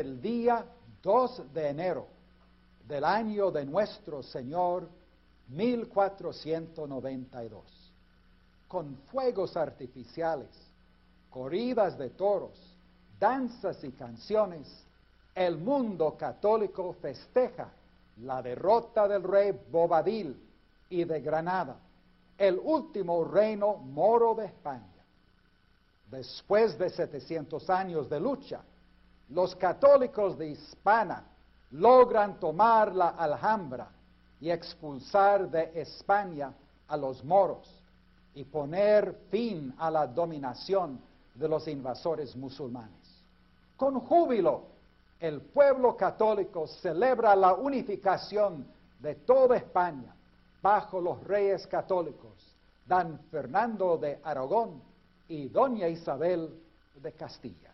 el día 2 de enero del año de nuestro Señor 1492, con fuegos artificiales, corridas de toros, danzas y canciones, el mundo católico festeja la derrota del rey Bobadil y de Granada, el último reino moro de España. Después de 700 años de lucha, los católicos de Hispana logran tomar la Alhambra y expulsar de España a los moros y poner fin a la dominación de los invasores musulmanes. Con júbilo, el pueblo católico celebra la unificación de toda España bajo los reyes católicos, Dan Fernando de Aragón y Doña Isabel de Castilla.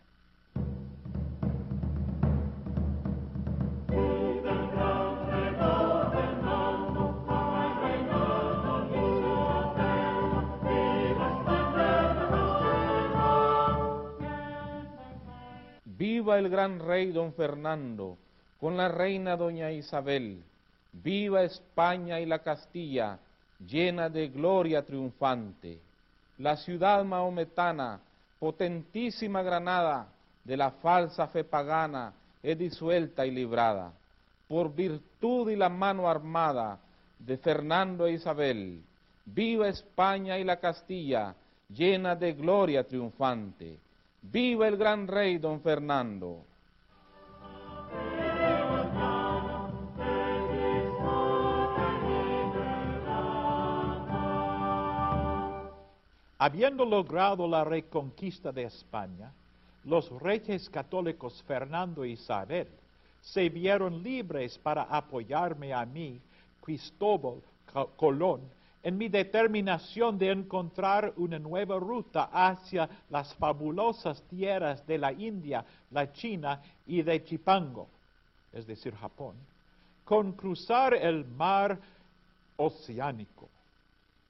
Viva el gran rey don Fernando, con la reina doña Isabel. Viva España y la Castilla, llena de gloria triunfante. La ciudad maometana, potentísima Granada, de la falsa fe pagana, es disuelta y librada. Por virtud y la mano armada de Fernando e Isabel. Viva España y la Castilla, llena de gloria triunfante. Viva el gran rey don Fernando. Habiendo logrado la reconquista de España, los reyes católicos Fernando e Isabel se vieron libres para apoyarme a mí, Cristóbal Colón, en mi determinación de encontrar una nueva ruta hacia las fabulosas tierras de la India, la China y de Chipango, es decir, Japón, con cruzar el mar oceánico.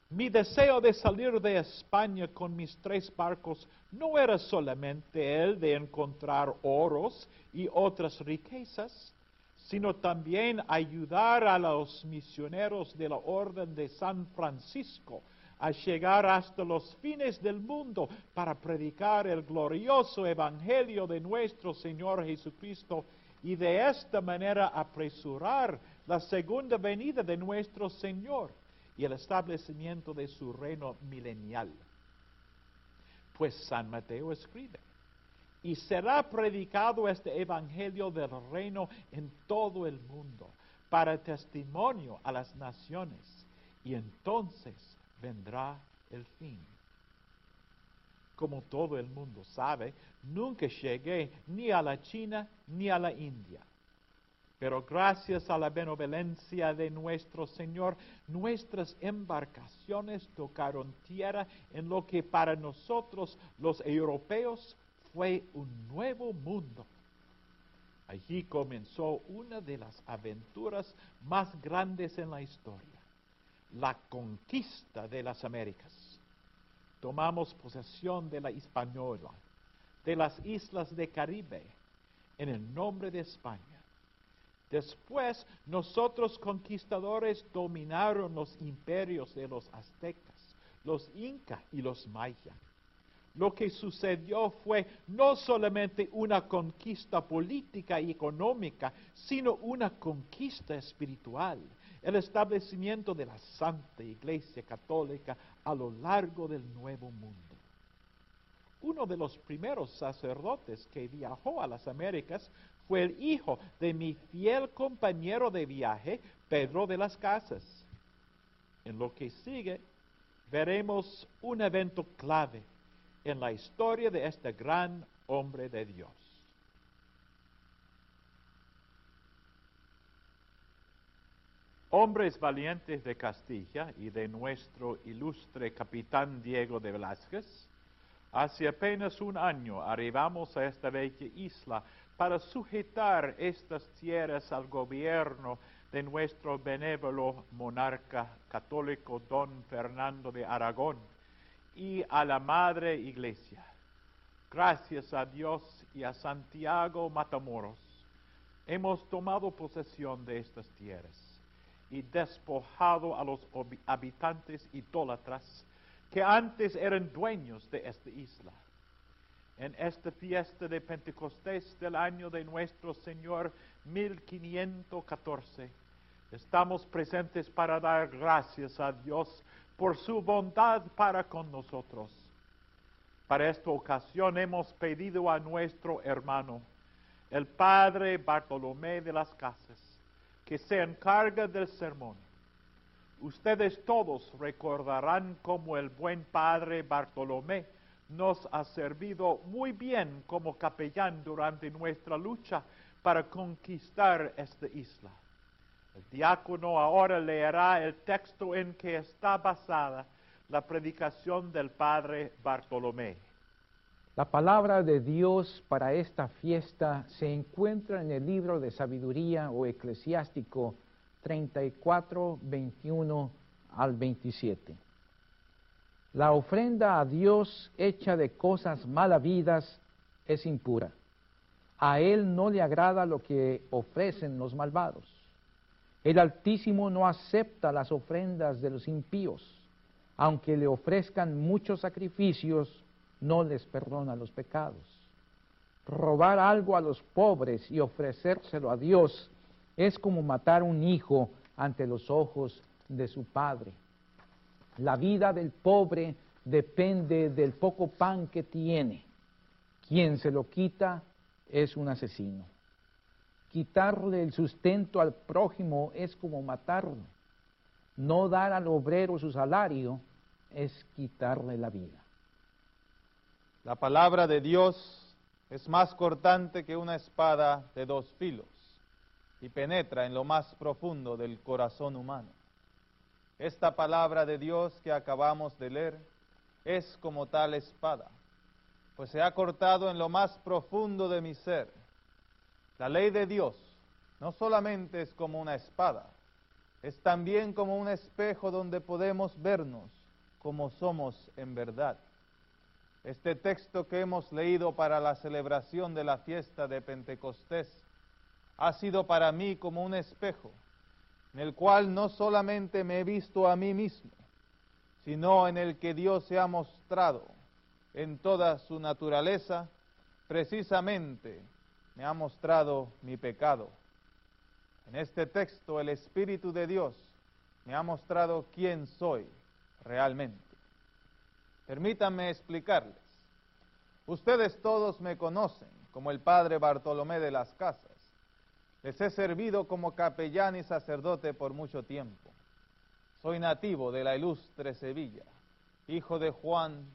Mi deseo de salir de España con mis tres barcos no era solamente el de encontrar oros y otras riquezas, sino también ayudar a los misioneros de la Orden de San Francisco a llegar hasta los fines del mundo para predicar el glorioso Evangelio de nuestro Señor Jesucristo y de esta manera apresurar la segunda venida de nuestro Señor y el establecimiento de su reino milenial. Pues San Mateo escribe, y será predicado este Evangelio del reino en todo el mundo, para testimonio a las naciones, y entonces vendrá el fin. Como todo el mundo sabe, nunca llegué ni a la China ni a la India. Pero gracias a la benevolencia de nuestro Señor, nuestras embarcaciones tocaron tierra en lo que para nosotros los europeos fue un nuevo mundo. Allí comenzó una de las aventuras más grandes en la historia, la conquista de las Américas. Tomamos posesión de la Hispaniola, de las islas de Caribe, en el nombre de España. Después, nosotros conquistadores dominaron los imperios de los aztecas, los incas y los mayas lo que sucedió fue no solamente una conquista política y económica, sino una conquista espiritual, el establecimiento de la Santa Iglesia Católica a lo largo del Nuevo Mundo. Uno de los primeros sacerdotes que viajó a las Américas fue el hijo de mi fiel compañero de viaje, Pedro de las Casas. En lo que sigue, veremos un evento clave en la historia de este gran hombre de Dios. Hombres valientes de Castilla y de nuestro ilustre capitán Diego de Velázquez, hace apenas un año arribamos a esta bella isla para sujetar estas tierras al gobierno de nuestro benévolo monarca católico don Fernando de Aragón y a la Madre Iglesia. Gracias a Dios y a Santiago Matamoros hemos tomado posesión de estas tierras y despojado a los habitantes idólatras que antes eran dueños de esta isla. En esta fiesta de Pentecostés del año de nuestro Señor 1514, estamos presentes para dar gracias a Dios por su bondad para con nosotros. Para esta ocasión hemos pedido a nuestro hermano, el Padre Bartolomé de las Casas, que se encarga del sermón. Ustedes todos recordarán cómo el buen Padre Bartolomé nos ha servido muy bien como capellán durante nuestra lucha para conquistar esta isla. El diácono ahora leerá el texto en que está basada la predicación del Padre Bartolomé. La palabra de Dios para esta fiesta se encuentra en el libro de sabiduría o eclesiástico 34, 21 al 27. La ofrenda a Dios hecha de cosas malavidas es impura. A Él no le agrada lo que ofrecen los malvados. El Altísimo no acepta las ofrendas de los impíos. Aunque le ofrezcan muchos sacrificios, no les perdona los pecados. Robar algo a los pobres y ofrecérselo a Dios es como matar un hijo ante los ojos de su padre. La vida del pobre depende del poco pan que tiene. Quien se lo quita es un asesino. Quitarle el sustento al prójimo es como matarlo. No dar al obrero su salario es quitarle la vida. La palabra de Dios es más cortante que una espada de dos filos y penetra en lo más profundo del corazón humano. Esta palabra de Dios que acabamos de leer es como tal espada, pues se ha cortado en lo más profundo de mi ser. La ley de Dios no solamente es como una espada, es también como un espejo donde podemos vernos como somos en verdad. Este texto que hemos leído para la celebración de la fiesta de Pentecostés ha sido para mí como un espejo, en el cual no solamente me he visto a mí mismo, sino en el que Dios se ha mostrado en toda su naturaleza, precisamente me ha mostrado mi pecado. En este texto el Espíritu de Dios me ha mostrado quién soy realmente. Permítanme explicarles. Ustedes todos me conocen como el Padre Bartolomé de las Casas. Les he servido como capellán y sacerdote por mucho tiempo. Soy nativo de la ilustre Sevilla, hijo de Juan,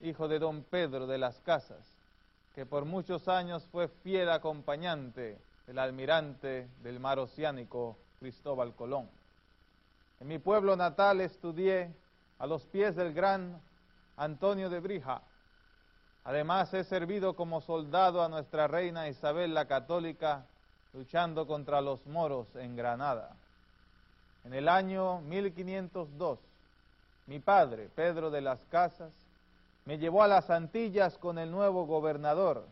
hijo de don Pedro de las Casas, que por muchos años fue fiel acompañante del almirante del mar oceánico Cristóbal Colón. En mi pueblo natal estudié a los pies del gran Antonio de Brija. Además he servido como soldado a nuestra reina Isabel la Católica luchando contra los moros en Granada. En el año 1502, mi padre, Pedro de las Casas, me llevó a las Antillas con el nuevo gobernador,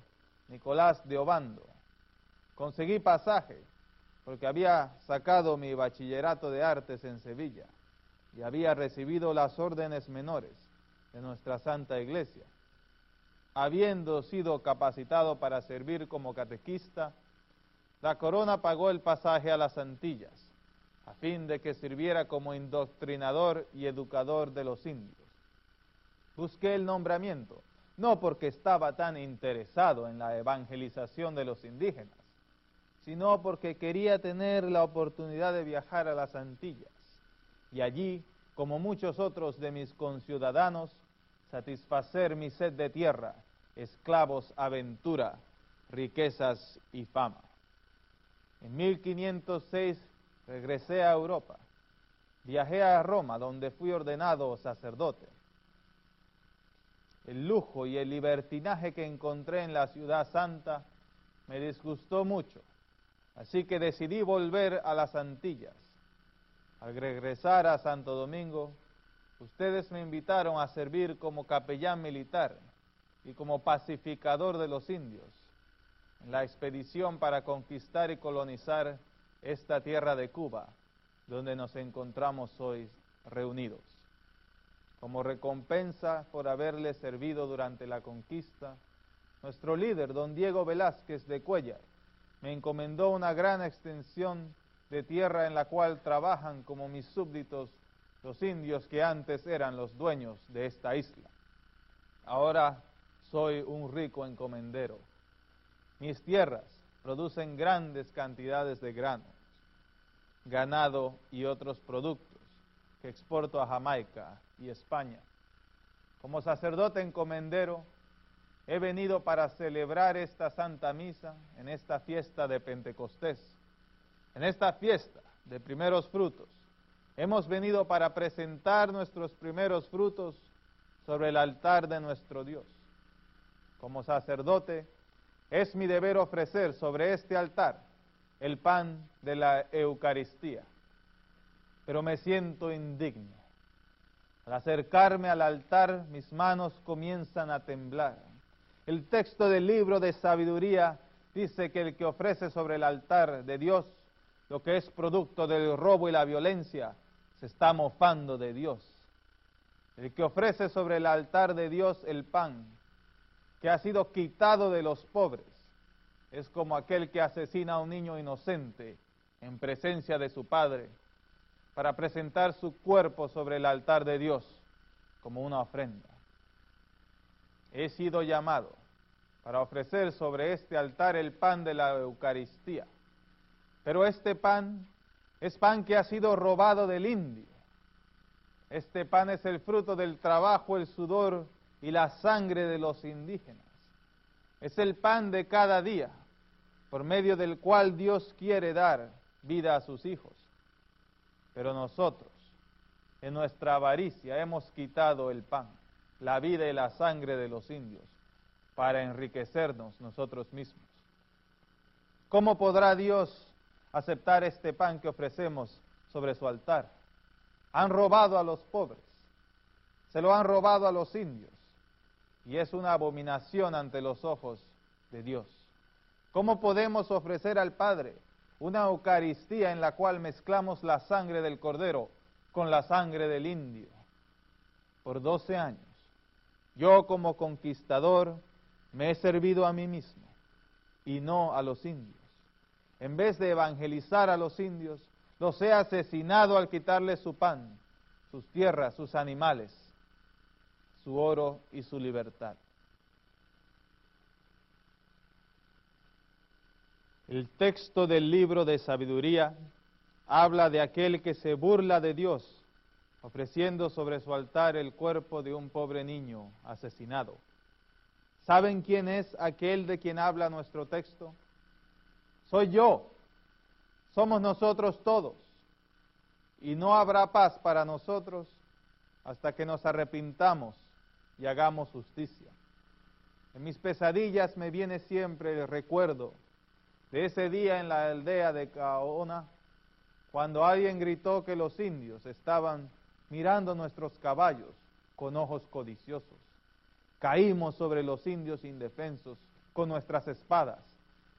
Nicolás de Obando. Conseguí pasaje porque había sacado mi bachillerato de artes en Sevilla y había recibido las órdenes menores de nuestra Santa Iglesia. Habiendo sido capacitado para servir como catequista, la corona pagó el pasaje a las Antillas, a fin de que sirviera como indoctrinador y educador de los indios. Busqué el nombramiento, no porque estaba tan interesado en la evangelización de los indígenas, sino porque quería tener la oportunidad de viajar a las Antillas y allí, como muchos otros de mis conciudadanos, satisfacer mi sed de tierra, esclavos, aventura, riquezas y fama. En 1506 regresé a Europa. Viajé a Roma, donde fui ordenado sacerdote. El lujo y el libertinaje que encontré en la ciudad santa me disgustó mucho, así que decidí volver a las Antillas. Al regresar a Santo Domingo, ustedes me invitaron a servir como capellán militar y como pacificador de los indios. en la expedición para conquistar y colonizar esta tierra de Cuba, donde nos encontramos hoy reunidos. Como recompensa por haberle servido durante la conquista, nuestro líder, don Diego Velázquez de Cuellar, me encomendó una gran extensión de tierra en la cual trabajan como mis súbditos los indios que antes eran los dueños de esta isla. Ahora soy un rico encomendero. Mis tierras producen grandes cantidades de granos, ganado y otros productos que exporto a Jamaica y España. Como sacerdote encomendero, he venido para celebrar esta Santa Misa en esta fiesta de Pentecostés, en esta fiesta de primeros frutos. Hemos venido para presentar nuestros primeros frutos sobre el altar de nuestro Dios. Como sacerdote, es mi deber ofrecer sobre este altar el pan de la Eucaristía, pero me siento indigno. Al acercarme al altar, mis manos comienzan a temblar. El texto del libro de sabiduría dice que el que ofrece sobre el altar de Dios lo que es producto del robo y la violencia, se está mofando de Dios. El que ofrece sobre el altar de Dios el pan que ha sido quitado de los pobres es como aquel que asesina a un niño inocente en presencia de su padre para presentar su cuerpo sobre el altar de Dios como una ofrenda. He sido llamado para ofrecer sobre este altar el pan de la Eucaristía. Pero este pan es pan que ha sido robado del indio. Este pan es el fruto del trabajo, el sudor y la sangre de los indígenas. Es el pan de cada día, por medio del cual Dios quiere dar vida a sus hijos. Pero nosotros, en nuestra avaricia, hemos quitado el pan, la vida y la sangre de los indios, para enriquecernos nosotros mismos. ¿Cómo podrá Dios aceptar este pan que ofrecemos sobre su altar. Han robado a los pobres, se lo han robado a los indios y es una abominación ante los ojos de Dios. ¿Cómo podemos ofrecer al Padre una Eucaristía en la cual mezclamos la sangre del cordero con la sangre del indio? Por doce años, yo como conquistador me he servido a mí mismo y no a los indios en vez de evangelizar a los indios, los he asesinado al quitarles su pan, sus tierras, sus animales, su oro y su libertad. El texto del libro de sabiduría habla de aquel que se burla de Dios, ofreciendo sobre su altar el cuerpo de un pobre niño asesinado. ¿Saben quién es aquel de quien habla nuestro texto? soy yo, somos nosotros todos. Y no habrá paz para nosotros hasta que nos arrepintamos y hagamos justicia. En mis pesadillas me viene siempre el recuerdo de ese día en la aldea de Caona, cuando alguien gritó que los indios estaban mirando nuestros caballos con ojos codiciosos. Caímos sobre los indios indefensos con nuestras espadas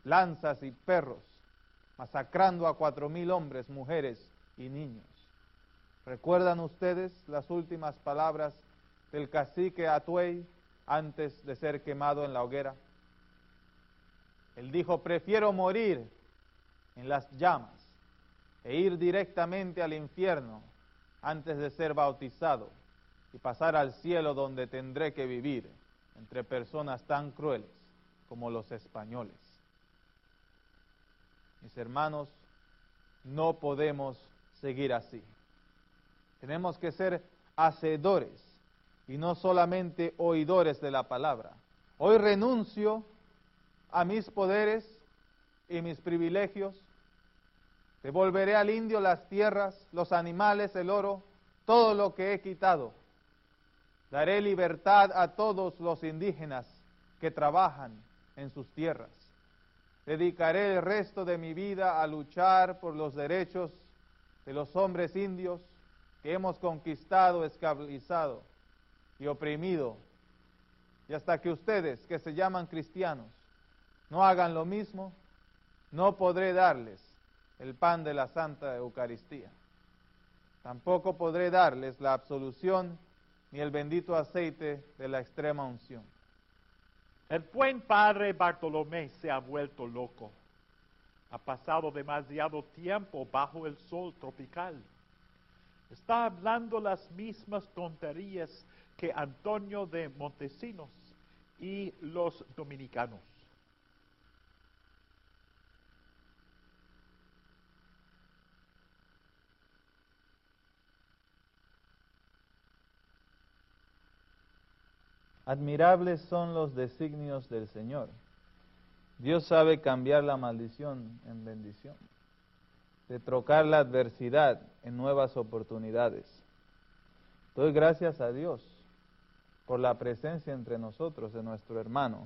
lanzas y perros, masacrando a cuatro mil hombres, mujeres y niños. ¿Recuerdan ustedes las últimas palabras del cacique Atuey antes de ser quemado en la hoguera? Él dijo, prefiero morir en las llamas e ir directamente al infierno antes de ser bautizado y pasar al cielo donde tendré que vivir entre personas tan crueles como los españoles. Mis hermanos, no podemos seguir así. Tenemos que ser hacedores y no solamente oidores de la palabra. Hoy renuncio a mis poderes y mis privilegios. Devolveré al indio las tierras, los animales, el oro, todo lo que he quitado. Daré libertad a todos los indígenas que trabajan en sus tierras. Dedicaré el resto de mi vida a luchar por los derechos de los hombres indios que hemos conquistado, esclavizado y oprimido. Y hasta que ustedes, que se llaman cristianos, no hagan lo mismo, no podré darles el pan de la Santa Eucaristía. Tampoco podré darles la absolución ni el bendito aceite de la extrema unción. El buen padre Bartolomé se ha vuelto loco. Ha pasado demasiado tiempo bajo el sol tropical. Está hablando las mismas tonterías que Antonio de Montesinos y los dominicanos. Admirables son los designios del Señor. Dios sabe cambiar la maldición en bendición, de trocar la adversidad en nuevas oportunidades. Doy gracias a Dios por la presencia entre nosotros de nuestro hermano,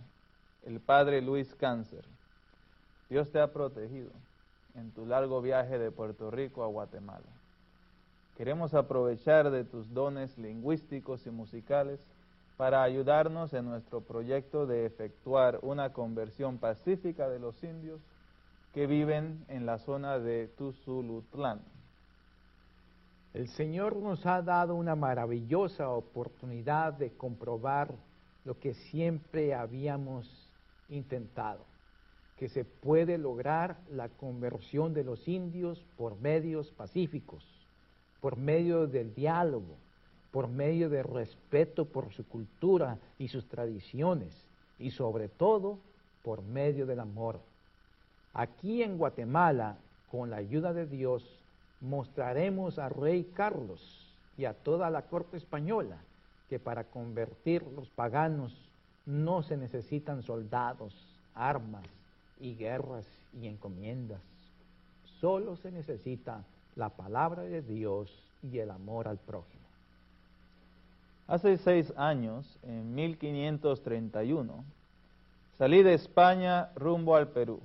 el Padre Luis Cáncer. Dios te ha protegido en tu largo viaje de Puerto Rico a Guatemala. Queremos aprovechar de tus dones lingüísticos y musicales para ayudarnos en nuestro proyecto de efectuar una conversión pacífica de los indios que viven en la zona de Tuzulutlán. El Señor nos ha dado una maravillosa oportunidad de comprobar lo que siempre habíamos intentado, que se puede lograr la conversión de los indios por medios pacíficos, por medio del diálogo, por medio de respeto por su cultura y sus tradiciones y sobre todo por medio del amor. Aquí en Guatemala, con la ayuda de Dios, mostraremos a Rey Carlos y a toda la corte española que para convertir los paganos no se necesitan soldados, armas y guerras y encomiendas. Solo se necesita la palabra de Dios y el amor al prójimo. Hace seis años, en 1531, salí de España rumbo al Perú,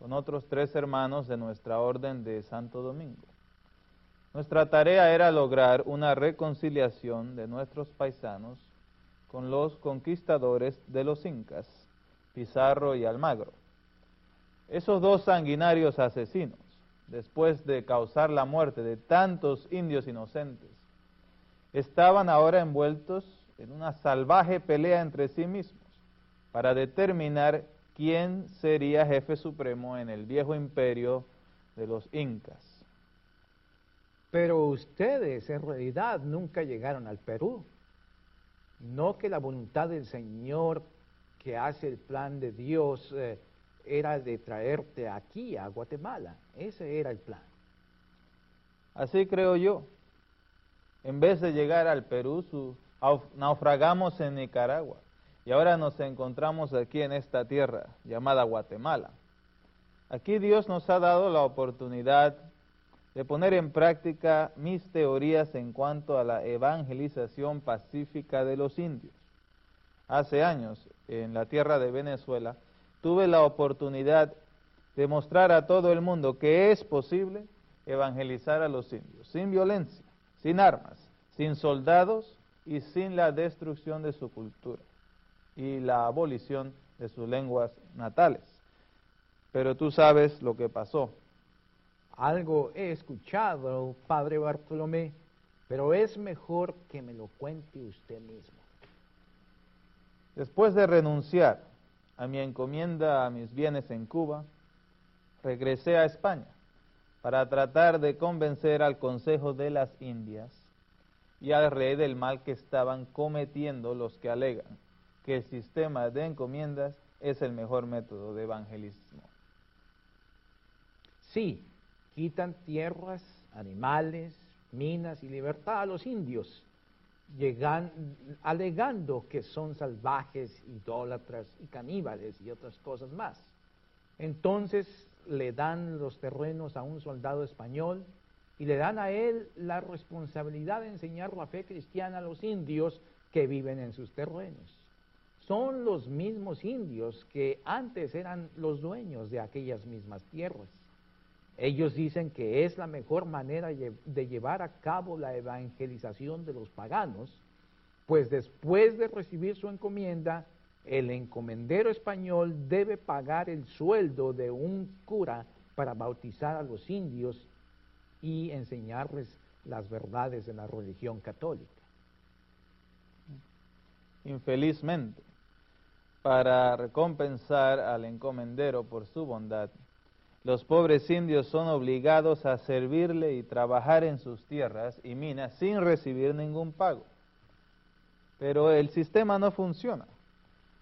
con otros tres hermanos de nuestra orden de Santo Domingo. Nuestra tarea era lograr una reconciliación de nuestros paisanos con los conquistadores de los incas, Pizarro y Almagro. Esos dos sanguinarios asesinos, después de causar la muerte de tantos indios inocentes, estaban ahora envueltos en una salvaje pelea entre sí mismos para determinar quién sería jefe supremo en el viejo imperio de los incas. Pero ustedes en realidad nunca llegaron al Perú. No que la voluntad del Señor que hace el plan de Dios eh, era de traerte aquí a Guatemala. Ese era el plan. Así creo yo. En vez de llegar al Perú, naufragamos en Nicaragua y ahora nos encontramos aquí en esta tierra llamada Guatemala. Aquí Dios nos ha dado la oportunidad de poner en práctica mis teorías en cuanto a la evangelización pacífica de los indios. Hace años, en la tierra de Venezuela, tuve la oportunidad de mostrar a todo el mundo que es posible evangelizar a los indios, sin violencia sin armas, sin soldados y sin la destrucción de su cultura y la abolición de sus lenguas natales. Pero tú sabes lo que pasó. Algo he escuchado, padre Bartolomé, pero es mejor que me lo cuente usted mismo. Después de renunciar a mi encomienda a mis bienes en Cuba, regresé a España para tratar de convencer al Consejo de las Indias y al rey del mal que estaban cometiendo los que alegan que el sistema de encomiendas es el mejor método de evangelismo. Sí, quitan tierras, animales, minas y libertad a los indios, alegando que son salvajes, idólatras y caníbales y otras cosas más. Entonces le dan los terrenos a un soldado español y le dan a él la responsabilidad de enseñar la fe cristiana a los indios que viven en sus terrenos. Son los mismos indios que antes eran los dueños de aquellas mismas tierras. Ellos dicen que es la mejor manera de llevar a cabo la evangelización de los paganos, pues después de recibir su encomienda, el encomendero español debe pagar el sueldo de un cura para bautizar a los indios y enseñarles las verdades de la religión católica. Infelizmente, para recompensar al encomendero por su bondad, los pobres indios son obligados a servirle y trabajar en sus tierras y minas sin recibir ningún pago. Pero el sistema no funciona,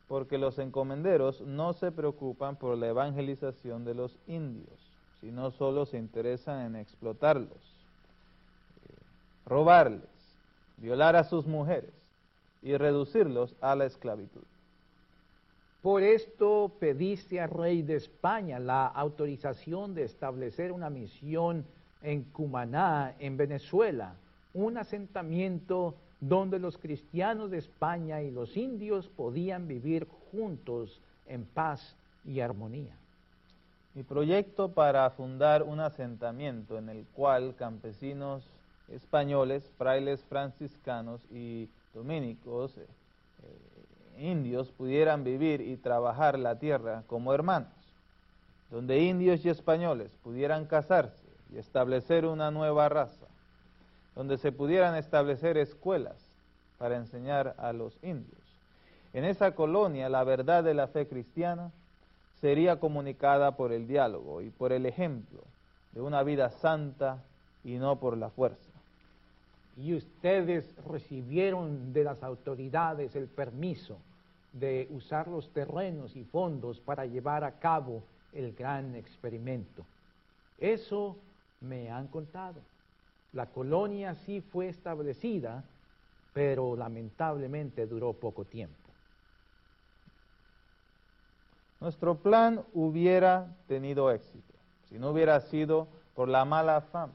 porque los encomenderos no se preocupan por la evangelización de los indios, sino solo se interesan en explotarlos, eh, robarles, violar a sus mujeres y reducirlos a la esclavitud. Por esto pediste al rey de España la autorización de establecer una misión en Cumaná, en Venezuela, un asentamiento donde los cristianos de España y los indios podían vivir juntos en paz y armonía. Mi proyecto para fundar un asentamiento en el cual campesinos españoles, frailes franciscanos y dominicos, eh, indios pudieran vivir y trabajar la tierra como hermanos, donde indios y españoles pudieran casarse y establecer una nueva raza, donde se pudieran establecer escuelas para enseñar a los indios. En esa colonia la verdad de la fe cristiana sería comunicada por el diálogo y por el ejemplo de una vida santa y no por la fuerza. Y ustedes recibieron de las autoridades el permiso de usar los terrenos y fondos para llevar a cabo el gran experimento. Eso me han contado. La colonia sí fue establecida, pero lamentablemente duró poco tiempo. Nuestro plan hubiera tenido éxito si no hubiera sido por la mala fama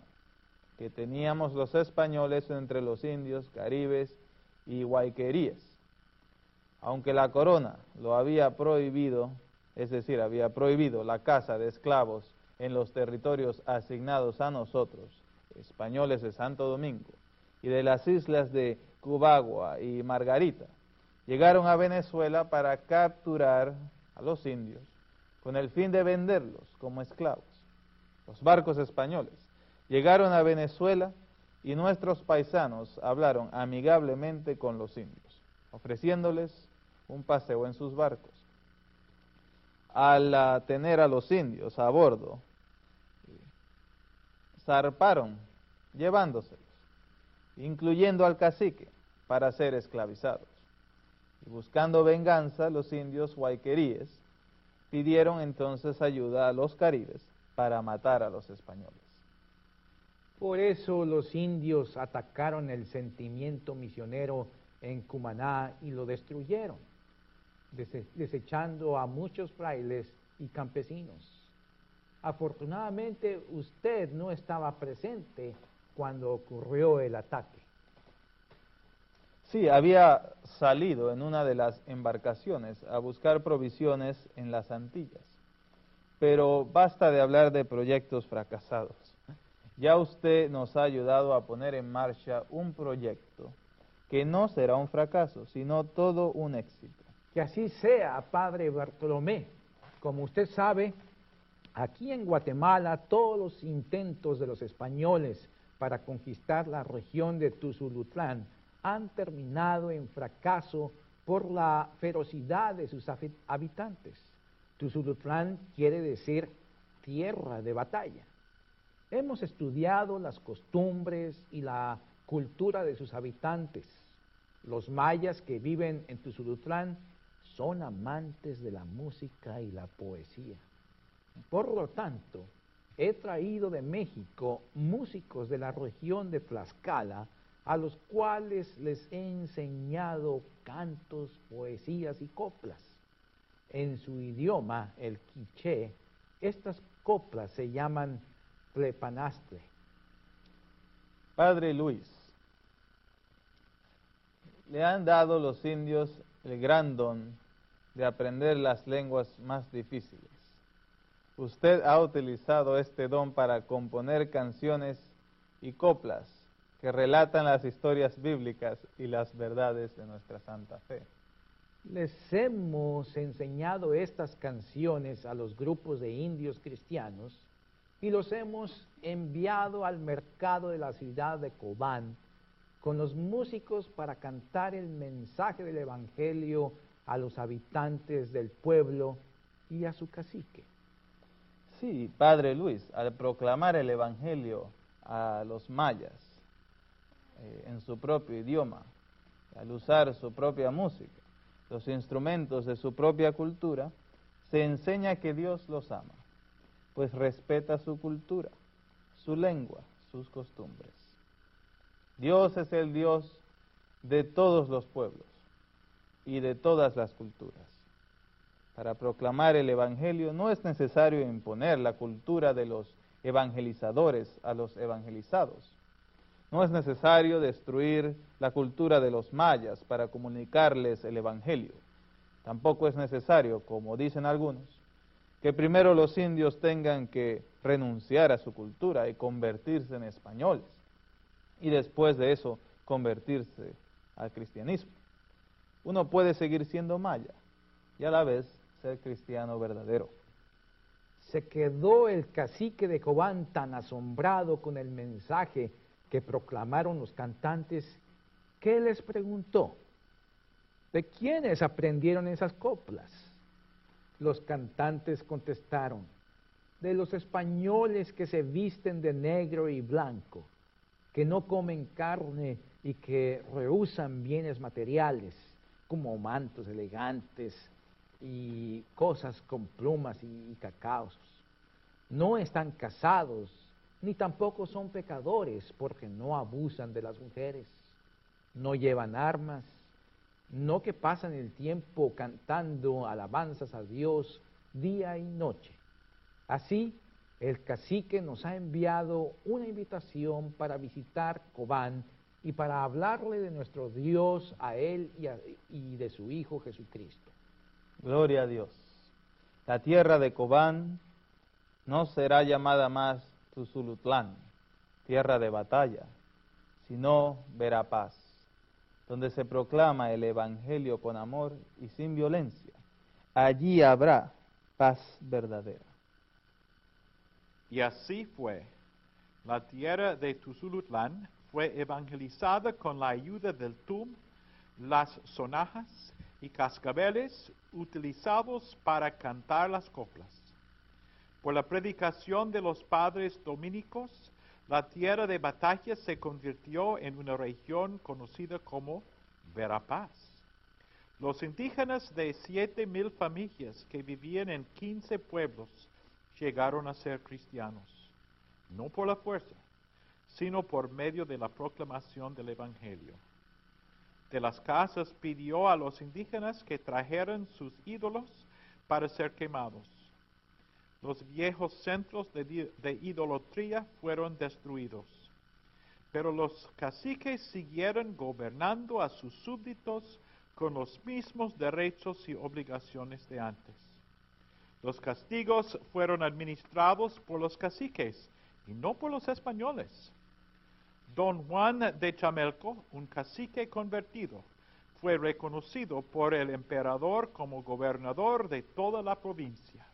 que teníamos los españoles entre los indios, caribes y guayqueríes aunque la corona lo había prohibido, es decir, había prohibido la caza de esclavos en los territorios asignados a nosotros, españoles de Santo Domingo, y de las islas de Cubagua y Margarita, llegaron a Venezuela para capturar a los indios con el fin de venderlos como esclavos. Los barcos españoles llegaron a Venezuela y nuestros paisanos hablaron amigablemente con los indios, ofreciéndoles un paseo en sus barcos. Al tener a los indios a bordo, zarparon llevándoselos, incluyendo al cacique, para ser esclavizados. Y buscando venganza, los indios huayqueríes pidieron entonces ayuda a los caribes para matar a los españoles. Por eso los indios atacaron el sentimiento misionero en Cumaná y lo destruyeron desechando a muchos frailes y campesinos. Afortunadamente usted no estaba presente cuando ocurrió el ataque. Sí, había salido en una de las embarcaciones a buscar provisiones en las Antillas. Pero basta de hablar de proyectos fracasados. Ya usted nos ha ayudado a poner en marcha un proyecto que no será un fracaso, sino todo un éxito. Que así sea, Padre Bartolomé. Como usted sabe, aquí en Guatemala todos los intentos de los españoles para conquistar la región de Tuzulutlán han terminado en fracaso por la ferocidad de sus habitantes. Tuzulutlán quiere decir tierra de batalla. Hemos estudiado las costumbres y la cultura de sus habitantes. Los mayas que viven en Tuzulutlán son amantes de la música y la poesía. Por lo tanto, he traído de México músicos de la región de Tlaxcala, a los cuales les he enseñado cantos, poesías y coplas. En su idioma, el quiché, estas coplas se llaman plepanastre. Padre Luis, le han dado los indios el gran don de aprender las lenguas más difíciles. Usted ha utilizado este don para componer canciones y coplas que relatan las historias bíblicas y las verdades de nuestra santa fe. Les hemos enseñado estas canciones a los grupos de indios cristianos y los hemos enviado al mercado de la ciudad de Cobán con los músicos para cantar el mensaje del Evangelio a los habitantes del pueblo y a su cacique. Sí, Padre Luis, al proclamar el Evangelio a los mayas eh, en su propio idioma, al usar su propia música, los instrumentos de su propia cultura, se enseña que Dios los ama, pues respeta su cultura, su lengua, sus costumbres. Dios es el Dios de todos los pueblos y de todas las culturas. Para proclamar el Evangelio no es necesario imponer la cultura de los evangelizadores a los evangelizados. No es necesario destruir la cultura de los mayas para comunicarles el Evangelio. Tampoco es necesario, como dicen algunos, que primero los indios tengan que renunciar a su cultura y convertirse en españoles, y después de eso convertirse al cristianismo. Uno puede seguir siendo maya y a la vez ser cristiano verdadero. Se quedó el cacique de Cobán tan asombrado con el mensaje que proclamaron los cantantes que les preguntó, ¿de quiénes aprendieron esas coplas? Los cantantes contestaron, de los españoles que se visten de negro y blanco, que no comen carne y que rehusan bienes materiales, como mantos elegantes, y cosas con plumas y, cacaos. No están casados, ni tampoco son pecadores, porque no abusan de las mujeres, no llevan armas, no que pasan el tiempo cantando alabanzas a Dios día y noche. Así, el cacique nos ha enviado una invitación para visitar Cobán y para hablarle de nuestro Dios a él y, y de su Hijo Jesucristo. Gloria a Dios. La tierra de Cobán no será llamada más Tuzulutlán, tierra de batalla, sino Verapaz, donde se proclama el Evangelio con amor y sin violencia. Allí habrá paz verdadera. Y así fue. La tierra de Tuzulutlán fue evangelizada con la ayuda del TUM, las sonajas y cascabeles utilizados para cantar las coplas. Por la predicación de los padres dominicos, la tierra de batalla se convirtió en una región conocida como Verapaz. Los indígenas de siete mil familias que vivían en quince pueblos llegaron a ser cristianos, no por la fuerza, sino por medio de la proclamación del Evangelio de las casas pidió a los indígenas que trajeran sus ídolos para ser quemados. Los viejos centros de, idolatría fueron destruidos, pero los caciques siguieron gobernando a sus súbditos con los mismos derechos y obligaciones de antes. Los castigos fueron administrados por los caciques y no por los españoles. Don Juan de Chamelco, un cacique convertido, fue reconocido por el emperador como gobernador de toda la provincia.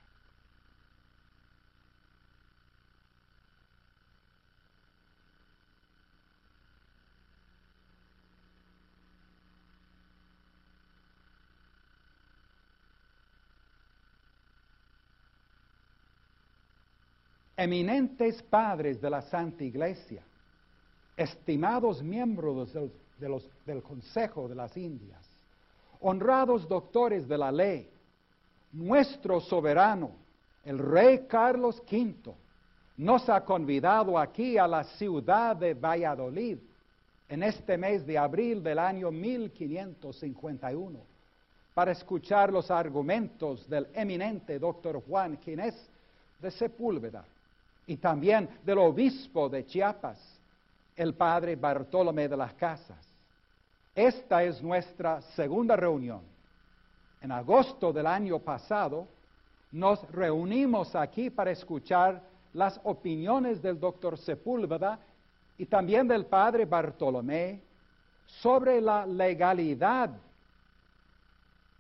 Eminentes padres de la Santa Iglesia estimados miembros del, Consejo de las Indias, honrados doctores de la ley, nuestro soberano, el rey Carlos V, nos ha convidado aquí a la ciudad de Valladolid en este mes de abril del año 1551 para escuchar los argumentos del eminente doctor Juan Ginés de Sepúlveda y también del obispo de Chiapas, el padre Bartolomé de las Casas. Esta es nuestra segunda reunión. En agosto del año pasado nos reunimos aquí para escuchar las opiniones del doctor Sepúlveda y también del padre Bartolomé sobre la legalidad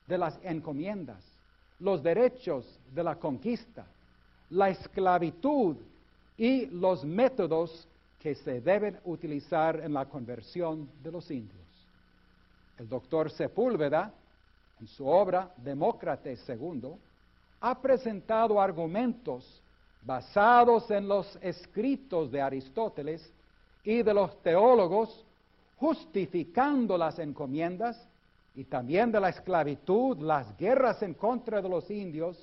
de las encomiendas, los derechos de la conquista, la esclavitud y los métodos que se deben utilizar en la conversión de los indios. El doctor Sepúlveda, en su obra Demócrates II, ha presentado argumentos basados en los escritos de Aristóteles y de los teólogos, justificando las encomiendas y también de la esclavitud, las guerras en contra de los indios,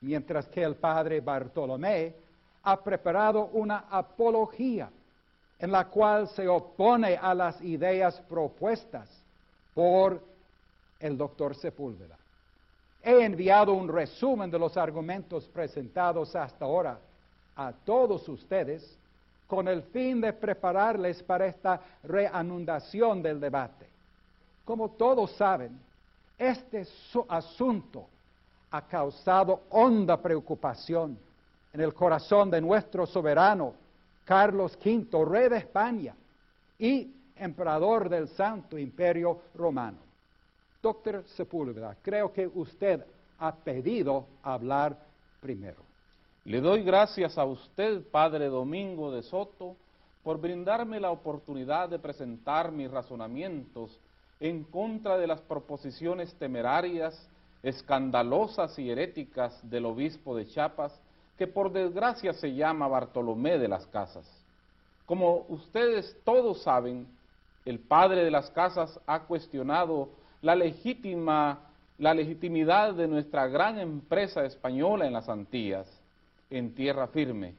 mientras que el padre Bartolomé ha preparado una apología en la cual se opone a las ideas propuestas por el doctor Sepúlveda. He enviado un resumen de los argumentos presentados hasta ahora a todos ustedes con el fin de prepararles para esta reanudación del debate. Como todos saben, este asunto ha causado honda preocupación en el corazón de nuestro soberano Carlos V, rey de España y emperador del Santo Imperio Romano. Doctor Sepúlveda, creo que usted ha pedido hablar primero. Le doy gracias a usted, Padre Domingo de Soto, por brindarme la oportunidad de presentar mis razonamientos en contra de las proposiciones temerarias, escandalosas y heréticas del obispo de Chiapas, que por desgracia se llama Bartolomé de las Casas. Como ustedes todos saben, el padre de las casas ha cuestionado la legítima la legitimidad de nuestra gran empresa española en las Antillas, en tierra firme.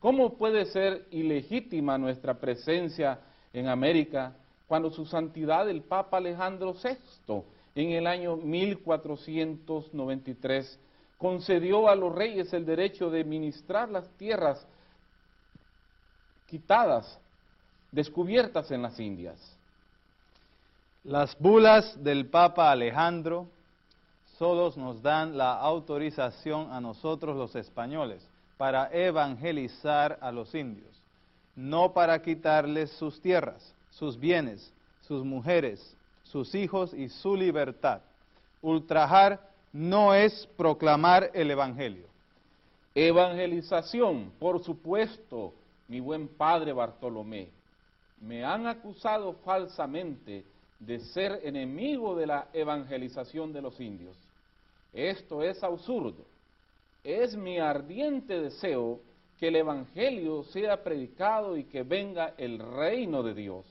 ¿Cómo puede ser ilegítima nuestra presencia en América cuando su santidad el Papa Alejandro VI en el año 1493 concedió a los reyes el derecho de ministrar las tierras quitadas, descubiertas en las Indias. Las bulas del Papa Alejandro solo nos dan la autorización a nosotros los españoles para evangelizar a los indios, no para quitarles sus tierras, sus bienes, sus mujeres, sus hijos y su libertad. Ultrajar no es proclamar el Evangelio. Evangelización, por supuesto, mi buen padre Bartolomé. Me han acusado falsamente de ser enemigo de la evangelización de los indios. Esto es absurdo. Es mi ardiente deseo que el Evangelio sea predicado y que venga el reino de Dios.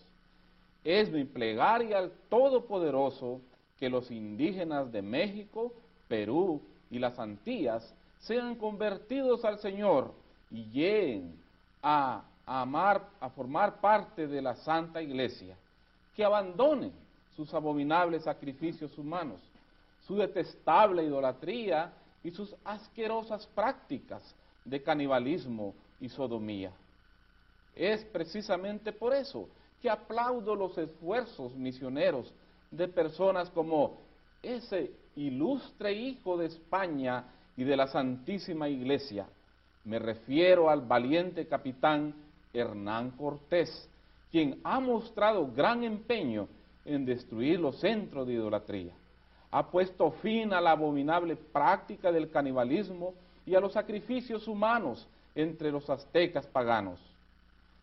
Es mi plegaria al Todopoderoso que los indígenas de México, Perú y las Antillas sean convertidos al Señor y lleguen a, amar, a formar parte de la Santa Iglesia, que abandonen sus abominables sacrificios humanos, su detestable idolatría y sus asquerosas prácticas de canibalismo y sodomía. Es precisamente por eso que aplaudo los esfuerzos misioneros de personas como ese ilustre hijo de España y de la Santísima Iglesia. Me refiero al valiente capitán Hernán Cortés, quien ha mostrado gran empeño en destruir los centros de idolatría. Ha puesto fin a la abominable práctica del canibalismo y a los sacrificios humanos entre los aztecas paganos.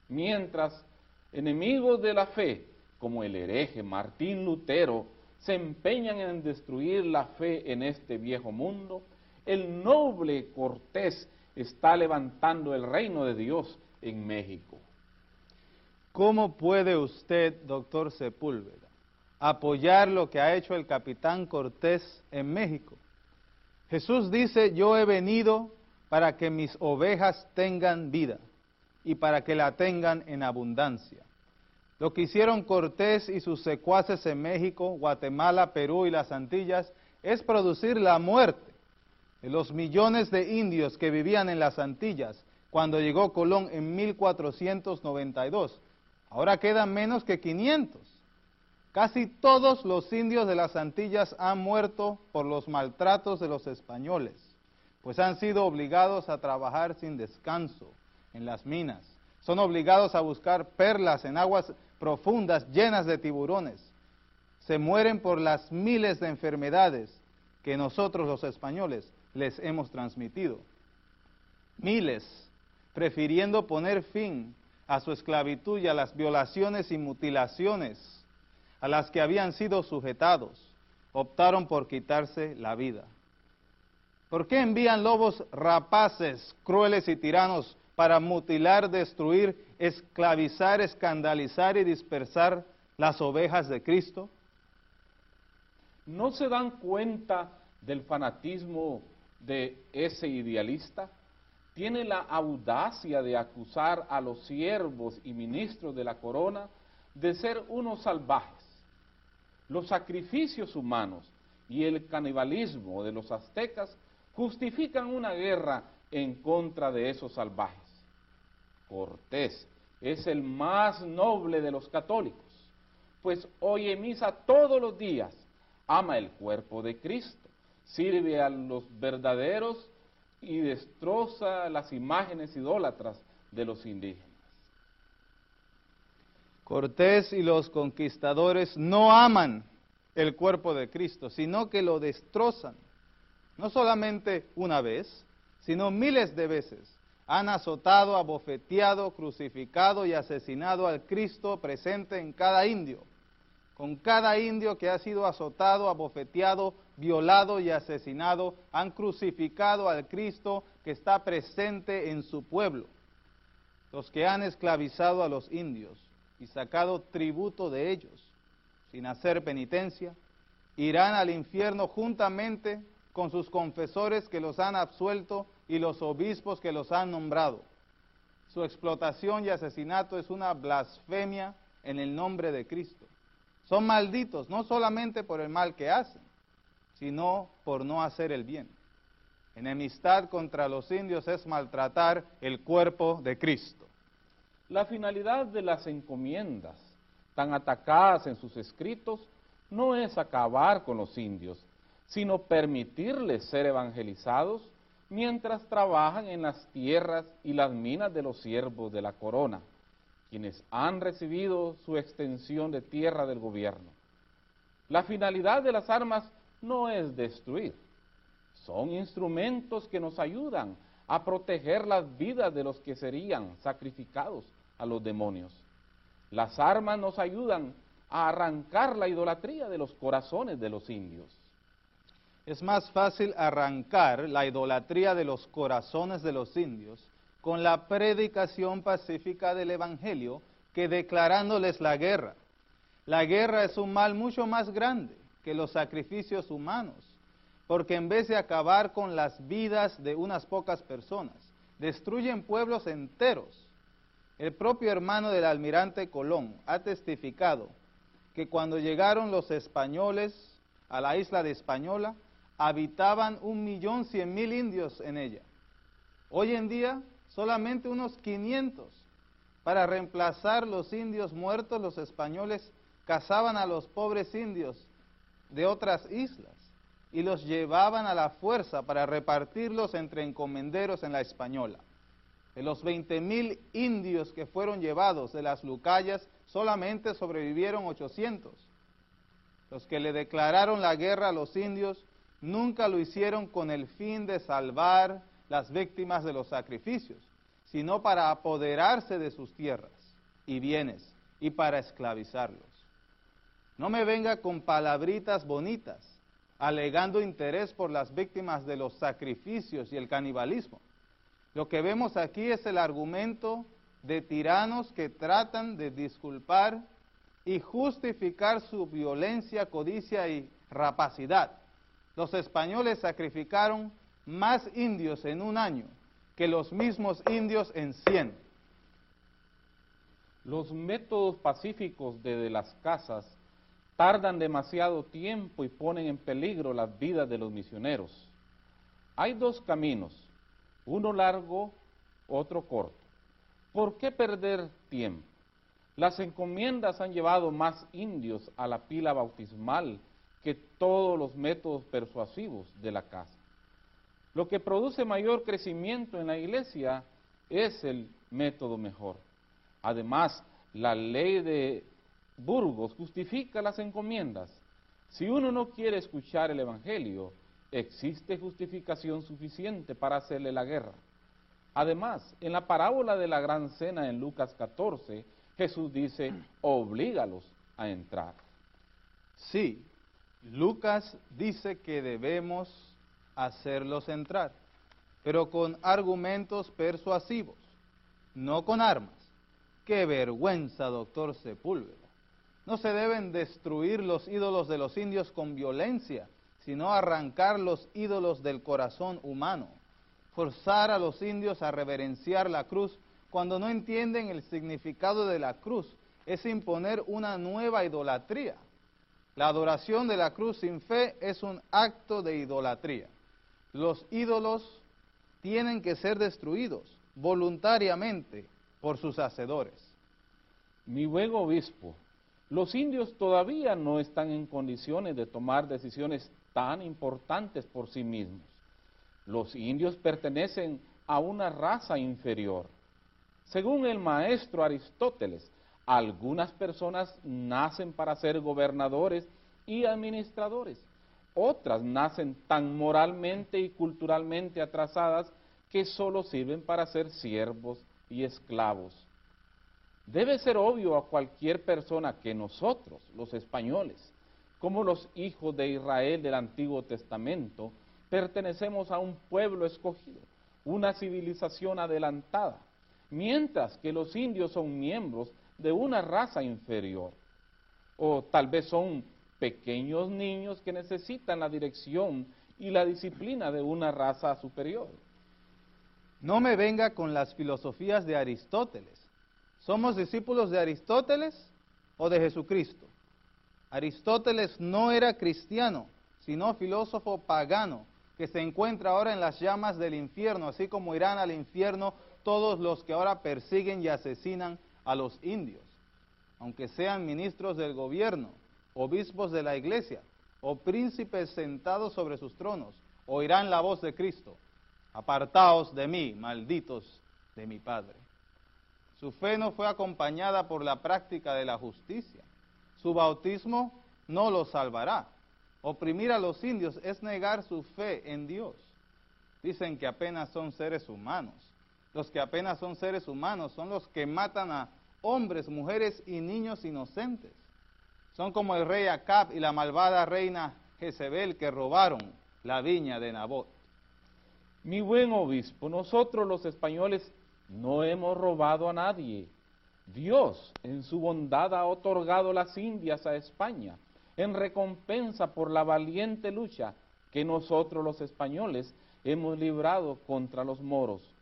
Mientras enemigos de la fe, como el hereje Martín Lutero, se empeñan en destruir la fe en este viejo mundo, el noble Cortés está levantando el reino de Dios en México. ¿Cómo puede usted, doctor Sepúlveda, apoyar lo que ha hecho el capitán Cortés en México? Jesús dice, yo he venido para que mis ovejas tengan vida y para que la tengan en abundancia. Lo que hicieron Cortés y sus secuaces en México, Guatemala, Perú y las Antillas es producir la muerte de los millones de indios que vivían en las Antillas cuando llegó Colón en 1492. Ahora quedan menos que 500. Casi todos los indios de las Antillas han muerto por los maltratos de los españoles, pues han sido obligados a trabajar sin descanso en las minas. Son obligados a buscar perlas en aguas profundas llenas de tiburones. se mueren por las miles de enfermedades que nosotros los españoles les hemos transmitido. Miles, prefiriendo poner fin a su esclavitud y a las violaciones y mutilaciones a las que habían sido sujetados, optaron por quitarse la vida. ¿Por qué envían lobos rapaces, crueles y tiranos para mutilar, destruir, esclavizar, escandalizar y dispersar las ovejas de Cristo? ¿No se dan cuenta del fanatismo de ese idealista? Tiene la audacia de acusar a los siervos y ministros de la corona de ser unos salvajes. Los sacrificios humanos y el canibalismo de los aztecas justifican una guerra en contra de esos salvajes. Cortés es el más noble de los católicos, pues oye misa todos los días, ama el cuerpo de Cristo, sirve a los verdaderos y destroza las imágenes idólatras de los indígenas. Cortés y los conquistadores no aman el cuerpo de Cristo, sino que lo destrozan no solamente una vez, sino miles de veces, han azotado, abofeteado, crucificado y asesinado al Cristo presente en cada indio. Con cada indio que ha sido azotado, abofeteado, violado y asesinado, han crucificado al Cristo que está presente en su pueblo. Los que han esclavizado a los indios y sacado tributo de ellos, sin hacer penitencia, irán al infierno juntamente con sus confesores que los han absuelto y los obispos que los han nombrado. Su explotación y asesinato es una blasfemia en el nombre de Cristo. Son malditos no solamente por el mal que hacen, sino por no hacer el bien. Enemistad contra los indios es maltratar el cuerpo de Cristo. La finalidad de las encomiendas, tan atacadas en sus escritos, no es acabar con los indios, sino permitirles ser evangelizados mientras trabajan en las tierras y las minas de los siervos de la corona, quienes han recibido su extensión de tierra del gobierno. La finalidad de las armas no es destruir, son instrumentos que nos ayudan a proteger las vidas de los que serían sacrificados a los demonios. Las armas nos ayudan a arrancar la idolatría de los corazones de los indios es más fácil arrancar la idolatría de los corazones de los indios con la predicación pacífica del Evangelio que declarándoles la guerra. La guerra es un mal mucho más grande que los sacrificios humanos, porque en vez de acabar con las vidas de unas pocas personas, destruyen pueblos enteros. El propio hermano del almirante Colón ha testificado que cuando llegaron los españoles a la isla de Española, habitaban un millón cien mil indios en ella. Hoy en día, solamente unos 500. Para reemplazar los indios muertos, los españoles cazaban a los pobres indios de otras islas y los llevaban a la fuerza para repartirlos entre encomenderos en la española. De los 20 mil indios que fueron llevados de las Lucayas, solamente sobrevivieron 800. Los que le declararon la guerra a los indios nunca lo hicieron con el fin de salvar las víctimas de los sacrificios, sino para apoderarse de sus tierras y bienes y para esclavizarlos. No me venga con palabritas bonitas, alegando interés por las víctimas de los sacrificios y el canibalismo. Lo que vemos aquí es el argumento de tiranos que tratan de disculpar y justificar su violencia, codicia y rapacidad los españoles sacrificaron más indios en un año que los mismos indios en cien. Los métodos pacíficos de, las casas tardan demasiado tiempo y ponen en peligro las vidas de los misioneros. Hay dos caminos, uno largo, otro corto. ¿Por qué perder tiempo? Las encomiendas han llevado más indios a la pila bautismal que todos los métodos persuasivos de la casa. Lo que produce mayor crecimiento en la iglesia es el método mejor. Además, la ley de Burgos justifica las encomiendas. Si uno no quiere escuchar el Evangelio, existe justificación suficiente para hacerle la guerra. Además, en la parábola de la gran cena en Lucas 14, Jesús dice, oblígalos a entrar. Sí, Lucas dice que debemos hacerlos entrar, pero con argumentos persuasivos, no con armas. Qué vergüenza, doctor Sepúlveda. No se deben destruir los ídolos de los indios con violencia, sino arrancar los ídolos del corazón humano. Forzar a los indios a reverenciar la cruz cuando no entienden el significado de la cruz es imponer una nueva idolatría. La adoración de la cruz sin fe es un acto de idolatría. Los ídolos tienen que ser destruidos voluntariamente por sus hacedores. Mi buen obispo, los indios todavía no están en condiciones de tomar decisiones tan importantes por sí mismos. Los indios pertenecen a una raza inferior. Según el maestro Aristóteles, algunas personas nacen para ser gobernadores y administradores. Otras nacen tan moralmente y culturalmente atrasadas que solo sirven para ser siervos y esclavos. Debe ser obvio a cualquier persona que nosotros, los españoles, como los hijos de Israel del Antiguo Testamento, pertenecemos a un pueblo escogido, una civilización adelantada, mientras que los indios son miembros de una raza inferior, o tal vez son pequeños niños que necesitan la dirección y la disciplina de una raza superior. No me venga con las filosofías de Aristóteles. ¿Somos discípulos de Aristóteles o de Jesucristo? Aristóteles no era cristiano, sino filósofo pagano, que se encuentra ahora en las llamas del infierno, así como irán al infierno todos los que ahora persiguen y asesinan a los indios, aunque sean ministros del gobierno, obispos de la iglesia o príncipes sentados sobre sus tronos, oirán la voz de Cristo, apartaos de mí, malditos de mi Padre. Su fe no fue acompañada por la práctica de la justicia. Su bautismo no lo salvará. Oprimir a los indios es negar su fe en Dios. Dicen que apenas son seres humanos. Los que apenas son seres humanos son los que matan a hombres, mujeres y niños inocentes. Son como el rey Acab y la malvada reina Jezebel que robaron la viña de Nabot. Mi buen obispo, nosotros los españoles no hemos robado a nadie. Dios en su bondad ha otorgado las Indias a España en recompensa por la valiente lucha que nosotros los españoles hemos librado contra los moros.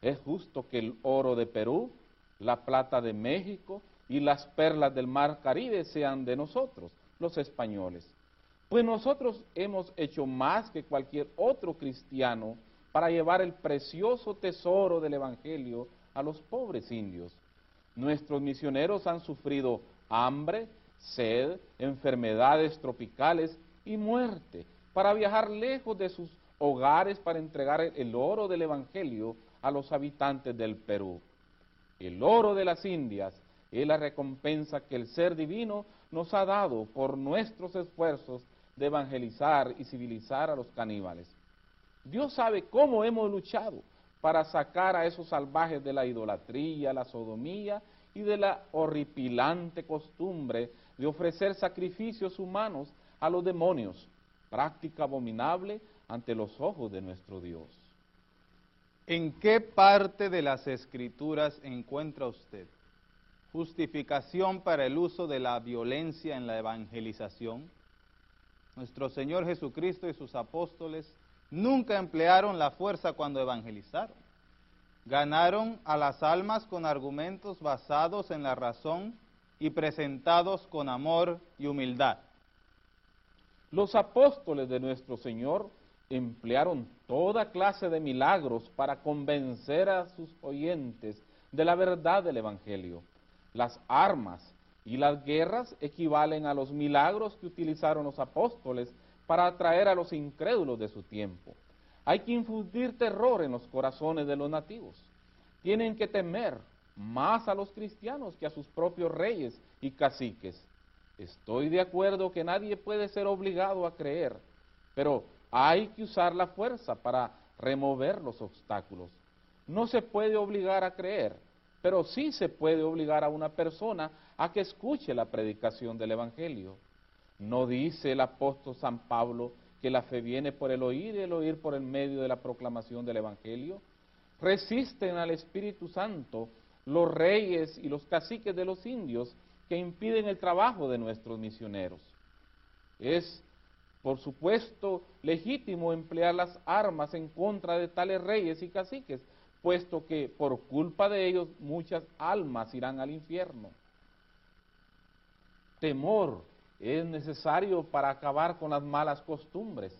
Es justo que el oro de Perú, la plata de México y las perlas del mar Caribe sean de nosotros, los españoles. Pues nosotros hemos hecho más que cualquier otro cristiano para llevar el precioso tesoro del Evangelio a los pobres indios. Nuestros misioneros han sufrido hambre, sed, enfermedades tropicales y muerte para viajar lejos de sus hogares para entregar el oro del Evangelio a los habitantes del Perú. El oro de las Indias es la recompensa que el ser divino nos ha dado por nuestros esfuerzos de evangelizar y civilizar a los caníbales. Dios sabe cómo hemos luchado para sacar a esos salvajes de la idolatría, la sodomía y de la horripilante costumbre de ofrecer sacrificios humanos a los demonios, práctica abominable ante los ojos de nuestro Dios. ¿En qué parte de las escrituras encuentra usted justificación para el uso de la violencia en la evangelización? Nuestro Señor Jesucristo y sus apóstoles nunca emplearon la fuerza cuando evangelizaron. Ganaron a las almas con argumentos basados en la razón y presentados con amor y humildad. Los apóstoles de nuestro Señor emplearon toda clase de milagros para convencer a sus oyentes de la verdad del Evangelio. Las armas y las guerras equivalen a los milagros que utilizaron los apóstoles para atraer a los incrédulos de su tiempo. Hay que infundir terror en los corazones de los nativos. Tienen que temer más a los cristianos que a sus propios reyes y caciques. Estoy de acuerdo que nadie puede ser obligado a creer, pero hay que usar la fuerza para remover los obstáculos. No se puede obligar a creer, pero sí se puede obligar a una persona a que escuche la predicación del Evangelio. No dice el apóstol San Pablo que la fe viene por el oír y el oír por el medio de la proclamación del Evangelio. Resisten al Espíritu Santo los reyes y los caciques de los indios que impiden el trabajo de nuestros misioneros. Es, por supuesto, legítimo emplear las armas en contra de tales reyes y caciques, puesto que por culpa de ellos muchas almas irán al infierno. Temor es necesario para acabar con las malas costumbres.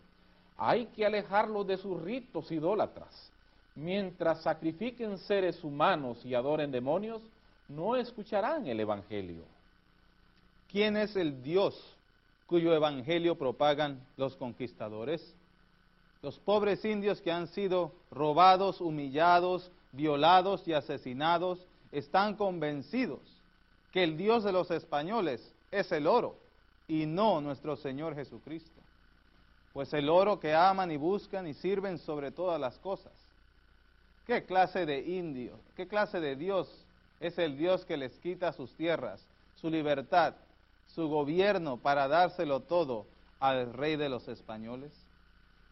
Hay que alejarlos de sus ritos idólatras. Mientras sacrifiquen seres humanos y adoren demonios, no escucharán el Evangelio. ¿Quién es el Dios cuyo Evangelio propagan los conquistadores? Los pobres indios que han sido robados, humillados, violados y asesinados están convencidos que el Dios de los españoles es el oro y no nuestro Señor Jesucristo. Pues el oro que aman y buscan y sirven sobre todas las cosas. ¿Qué clase de indio, qué clase de Dios es el Dios que les quita sus tierras, su libertad, su gobierno para dárselo todo al rey de los españoles?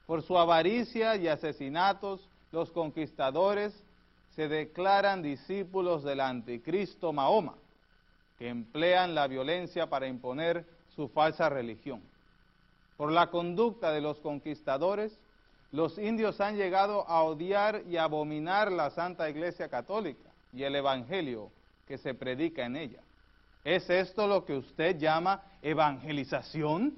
Por su avaricia y asesinatos, los conquistadores se declaran discípulos del anticristo Mahoma, que emplean la violencia para imponer su falsa religión. Por la conducta de los conquistadores, los indios han llegado a odiar y abominar la Santa Iglesia Católica y el Evangelio que se predica en ella. ¿Es esto lo que usted llama evangelización?